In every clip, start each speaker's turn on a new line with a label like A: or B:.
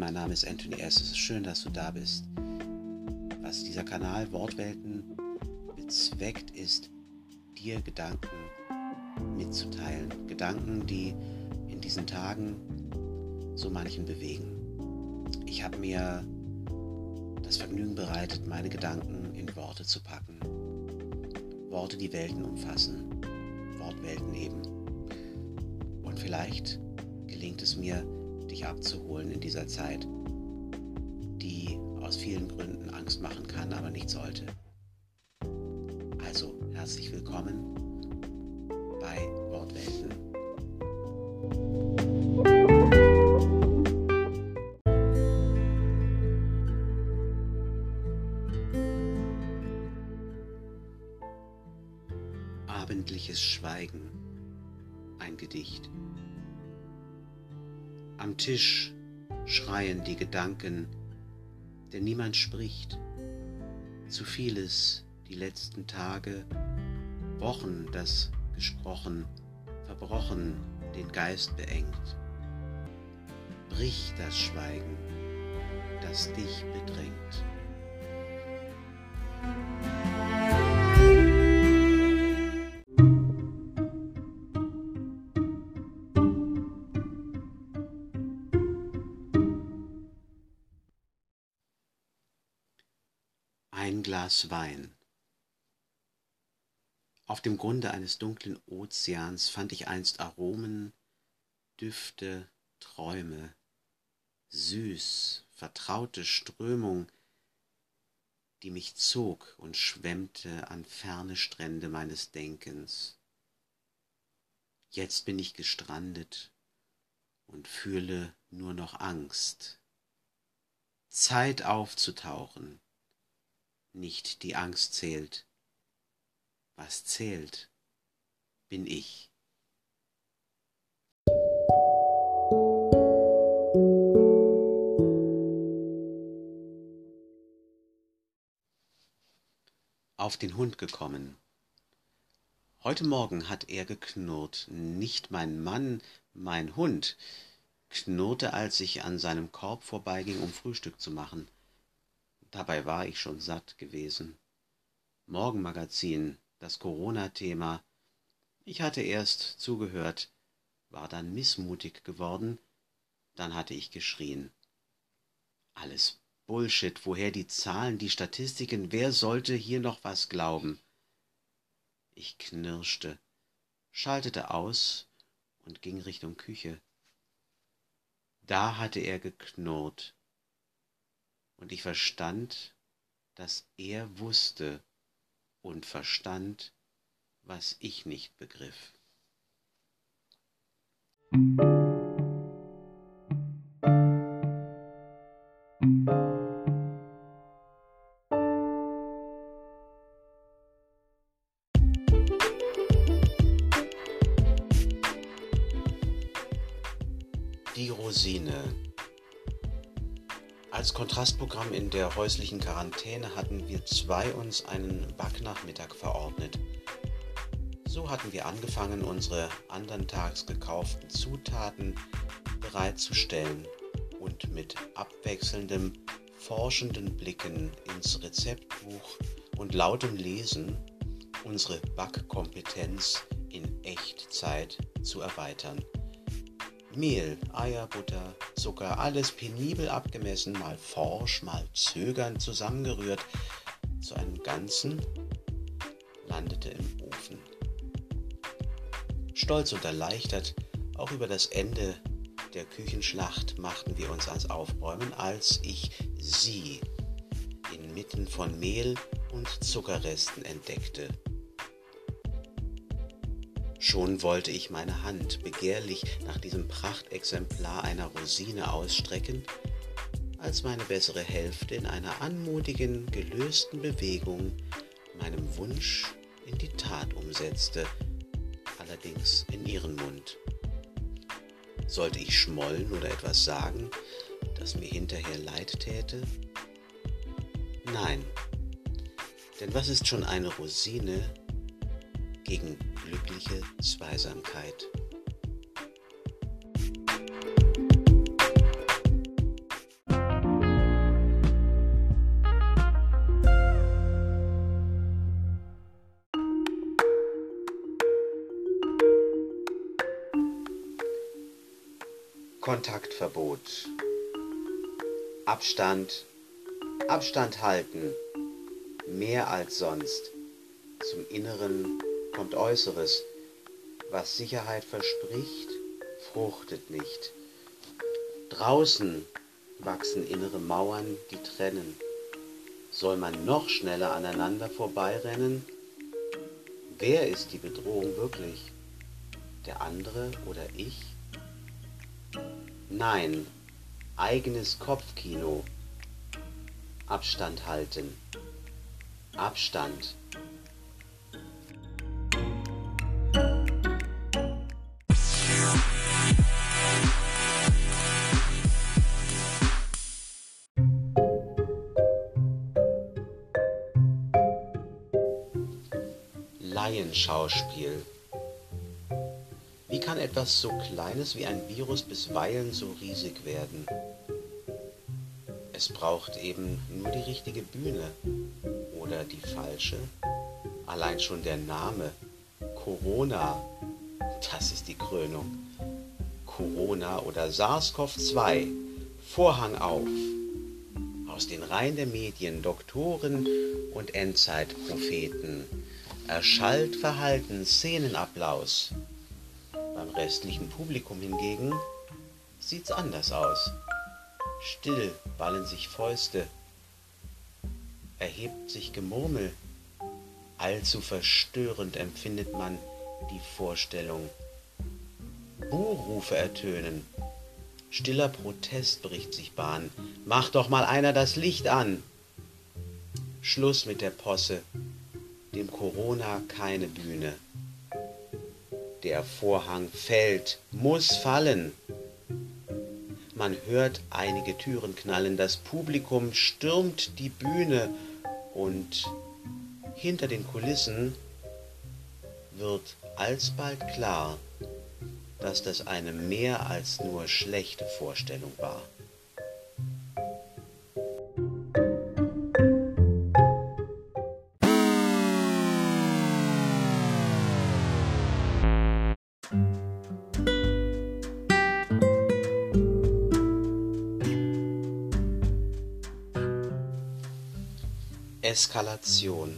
A: mein Name ist Anthony S. Es ist schön, dass du da bist. Was dieser Kanal Wortwelten bezweckt, ist, dir Gedanken mitzuteilen. Gedanken, die in diesen Tagen so manchen bewegen. Ich habe mir das Vergnügen bereitet, meine Gedanken in Worte zu packen. Worte, die Welten umfassen. Wortwelten eben. Und vielleicht gelingt es mir, dich abzuholen in dieser Zeit, die aus vielen Gründen Angst machen kann, aber nicht sollte. Also, herzlich willkommen bei Wortwelten. Abendliches Schweigen, ein Gedicht. Am Tisch schreien die Gedanken, denn niemand spricht. Zu vieles die letzten Tage, Wochen das gesprochen, verbrochen den Geist beengt. Brich das Schweigen, das dich bedrängt. Ein Glas Wein. Auf dem Grunde eines dunklen Ozeans fand ich einst Aromen, Düfte, Träume, süß, vertraute Strömung, die mich zog und schwemmte an ferne Strände meines Denkens. Jetzt bin ich gestrandet und fühle nur noch Angst. Zeit aufzutauchen, nicht die Angst zählt. Was zählt, bin ich. Auf den Hund gekommen. Heute Morgen hat er geknurrt, nicht mein Mann, mein Hund, knurrte, als ich an seinem Korb vorbeiging, um Frühstück zu machen. Dabei war ich schon satt gewesen. Morgenmagazin, das Corona-Thema. Ich hatte erst zugehört, war dann missmutig geworden, dann hatte ich geschrien. Alles Bullshit, woher die Zahlen, die Statistiken, wer sollte hier noch was glauben? Ich knirschte, schaltete aus und ging Richtung Küche. Da hatte er geknurrt und ich verstand, dass er wusste und verstand, was ich nicht begriff. Die Rosine als Kontrastprogramm in der häuslichen Quarantäne hatten wir zwei uns einen Backnachmittag verordnet. So hatten wir angefangen, unsere andern Tags gekauften Zutaten bereitzustellen und mit abwechselndem, forschenden Blicken ins Rezeptbuch und lautem Lesen unsere Backkompetenz in Echtzeit zu erweitern. Mehl, Eier, Butter, Zucker, alles penibel abgemessen, mal forsch, mal zögernd zusammengerührt, zu einem Ganzen landete im Ofen. Stolz und erleichtert, auch über das Ende der Küchenschlacht machten wir uns ans Aufräumen, als ich sie inmitten von Mehl und Zuckerresten entdeckte. Schon wollte ich meine Hand begehrlich nach diesem Prachtexemplar einer Rosine ausstrecken, als meine bessere Hälfte in einer anmutigen, gelösten Bewegung meinem Wunsch in die Tat umsetzte, allerdings in ihren Mund. Sollte ich schmollen oder etwas sagen, das mir hinterher leid täte? Nein, denn was ist schon eine Rosine gegen glückliche Zweisamkeit. Kontaktverbot. Abstand. Abstand halten. Mehr als sonst. Zum Inneren kommt Äußeres. Was Sicherheit verspricht, fruchtet nicht. Draußen wachsen innere Mauern, die trennen. Soll man noch schneller aneinander vorbeirennen? Wer ist die Bedrohung wirklich? Der andere oder ich? Nein, eigenes Kopfkino. Abstand halten. Abstand. Laienschauspiel. Wie kann etwas so Kleines wie ein Virus bisweilen so riesig werden? Es braucht eben nur die richtige Bühne oder die falsche. Allein schon der Name Corona, das ist die Krönung. Corona oder SARS-CoV-2, Vorhang auf. Aus den Reihen der Medien, Doktoren und Endzeitpropheten erschallt Verhalten, Szenenapplaus. Beim restlichen Publikum hingegen sieht's anders aus. Still ballen sich Fäuste, erhebt sich Gemurmel. Allzu verstörend empfindet man die Vorstellung. Buhrufe ertönen. Stiller Protest bricht sich Bahn. Mach doch mal einer das Licht an. Schluss mit der Posse dem Corona keine Bühne. Der Vorhang fällt, muss fallen. Man hört einige Türen knallen, das Publikum stürmt die Bühne und hinter den Kulissen wird alsbald klar, dass das eine mehr als nur schlechte Vorstellung war. Eskalation.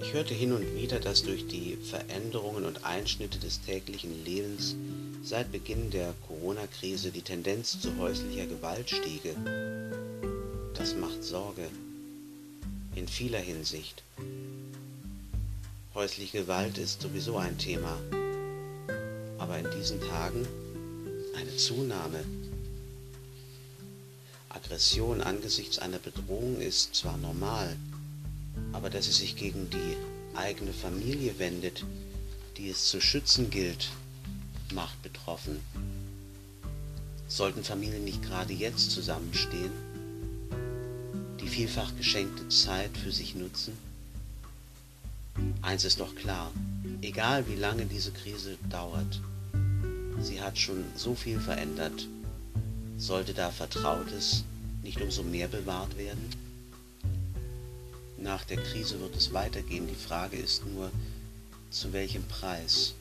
A: Ich hörte hin und wieder, dass durch die Veränderungen und Einschnitte des täglichen Lebens seit Beginn der Corona-Krise die Tendenz zu häuslicher Gewalt stiege. Das macht Sorge. In vieler Hinsicht. Häusliche Gewalt ist sowieso ein Thema. Aber in diesen Tagen eine Zunahme. Aggression angesichts einer Bedrohung ist zwar normal, aber dass sie sich gegen die eigene Familie wendet, die es zu schützen gilt, macht betroffen. Sollten Familien nicht gerade jetzt zusammenstehen, die vielfach geschenkte Zeit für sich nutzen? Eins ist doch klar, egal wie lange diese Krise dauert, sie hat schon so viel verändert sollte da Vertrautes nicht umso mehr bewahrt werden? Nach der Krise wird es weitergehen. Die Frage ist nur, zu welchem Preis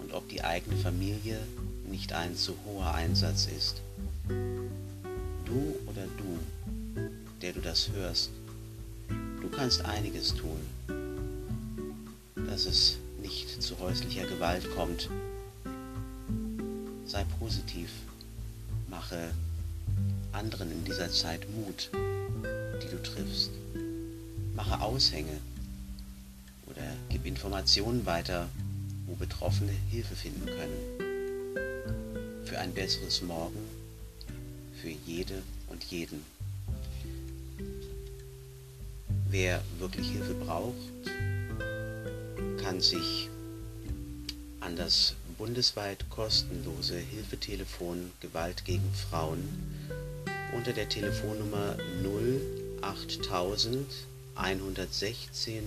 A: und ob die eigene Familie nicht ein zu hoher Einsatz ist. Du oder du, der du das hörst, du kannst einiges tun, dass es nicht zu häuslicher Gewalt kommt. Sei positiv mache anderen in dieser Zeit Mut, die du triffst. Mache Aushänge oder gib Informationen weiter, wo Betroffene Hilfe finden können. Für ein besseres Morgen, für jede und jeden. Wer wirklich Hilfe braucht, kann sich an das bundesweit kostenlose Hilfetelefon Gewalt gegen Frauen unter der Telefonnummer 08000 116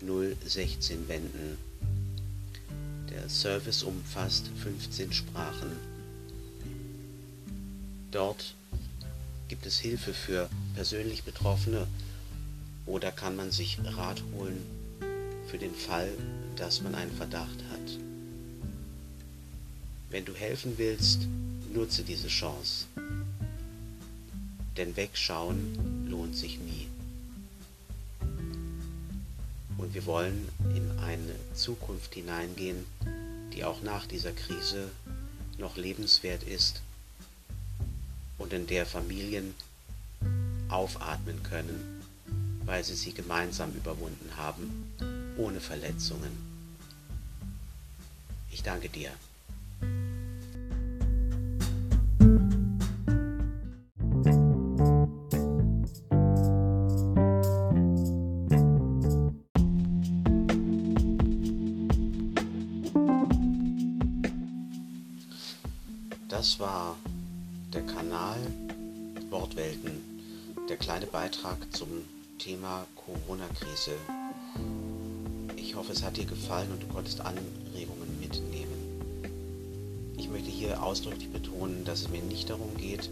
A: 016 wenden. Der Service umfasst 15 Sprachen. Dort gibt es Hilfe für persönlich Betroffene oder kann man sich Rat holen für den Fall, dass man einen Verdacht hat. Wenn du helfen willst, nutze diese Chance. Denn wegschauen lohnt sich nie. Und wir wollen in eine Zukunft hineingehen, die auch nach dieser Krise noch lebenswert ist und in der Familien aufatmen können, weil sie sie gemeinsam überwunden haben, ohne Verletzungen. Ich danke dir. Das war der Kanal Wortwelten, der kleine Beitrag zum Thema Corona-Krise. Ich hoffe, es hat dir gefallen und du konntest Anregungen mitnehmen. Ich möchte hier ausdrücklich betonen, dass es mir nicht darum geht,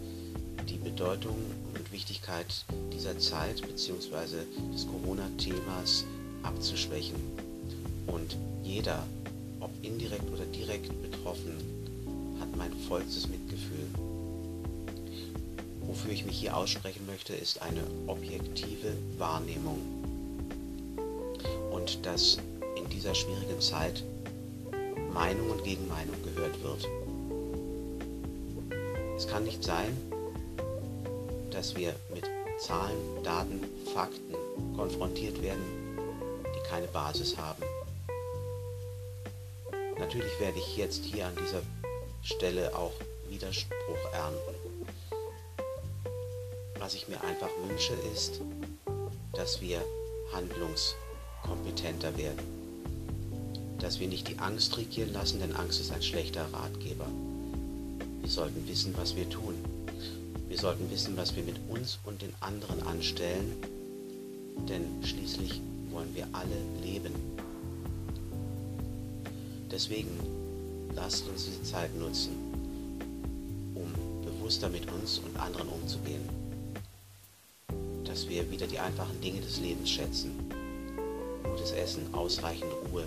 A: die Bedeutung und Wichtigkeit dieser Zeit bzw. des Corona-Themas abzuschwächen. Und jeder, ob indirekt oder direkt betroffen, hat mein vollstes Mitgefühl. Wofür ich mich hier aussprechen möchte, ist eine objektive Wahrnehmung. Und dass in dieser schwierigen Zeit Meinung und Gegenmeinung gehört wird. Es kann nicht sein, dass wir mit Zahlen, Daten, Fakten konfrontiert werden, die keine Basis haben. Natürlich werde ich jetzt hier an dieser Stelle auch Widerspruch ernten. Was ich mir einfach wünsche, ist, dass wir handlungskompetenter werden. Dass wir nicht die Angst regieren lassen, denn Angst ist ein schlechter Ratgeber. Wir sollten wissen, was wir tun. Wir sollten wissen, was wir mit uns und den anderen anstellen, denn schließlich wollen wir alle leben. Deswegen lasst uns diese Zeit nutzen, um bewusster mit uns und anderen umzugehen. Dass wir wieder die einfachen Dinge des Lebens schätzen. Gutes Essen, ausreichend Ruhe,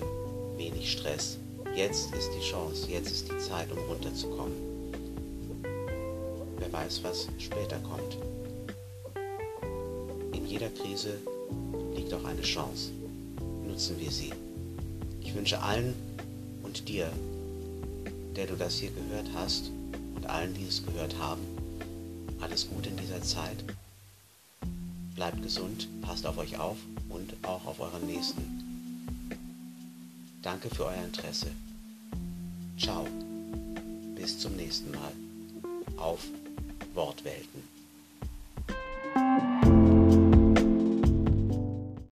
A: wenig Stress. Jetzt ist die Chance, jetzt ist die Zeit, um runterzukommen. Wer weiß, was später kommt. In jeder Krise liegt auch eine Chance. Nutzen wir sie. Ich wünsche allen und dir der du das hier gehört hast und allen, die es gehört haben, alles Gute in dieser Zeit. Bleibt gesund, passt auf euch auf und auch auf euren Nächsten. Danke für euer Interesse. Ciao. Bis zum nächsten Mal. Auf Wortwelten.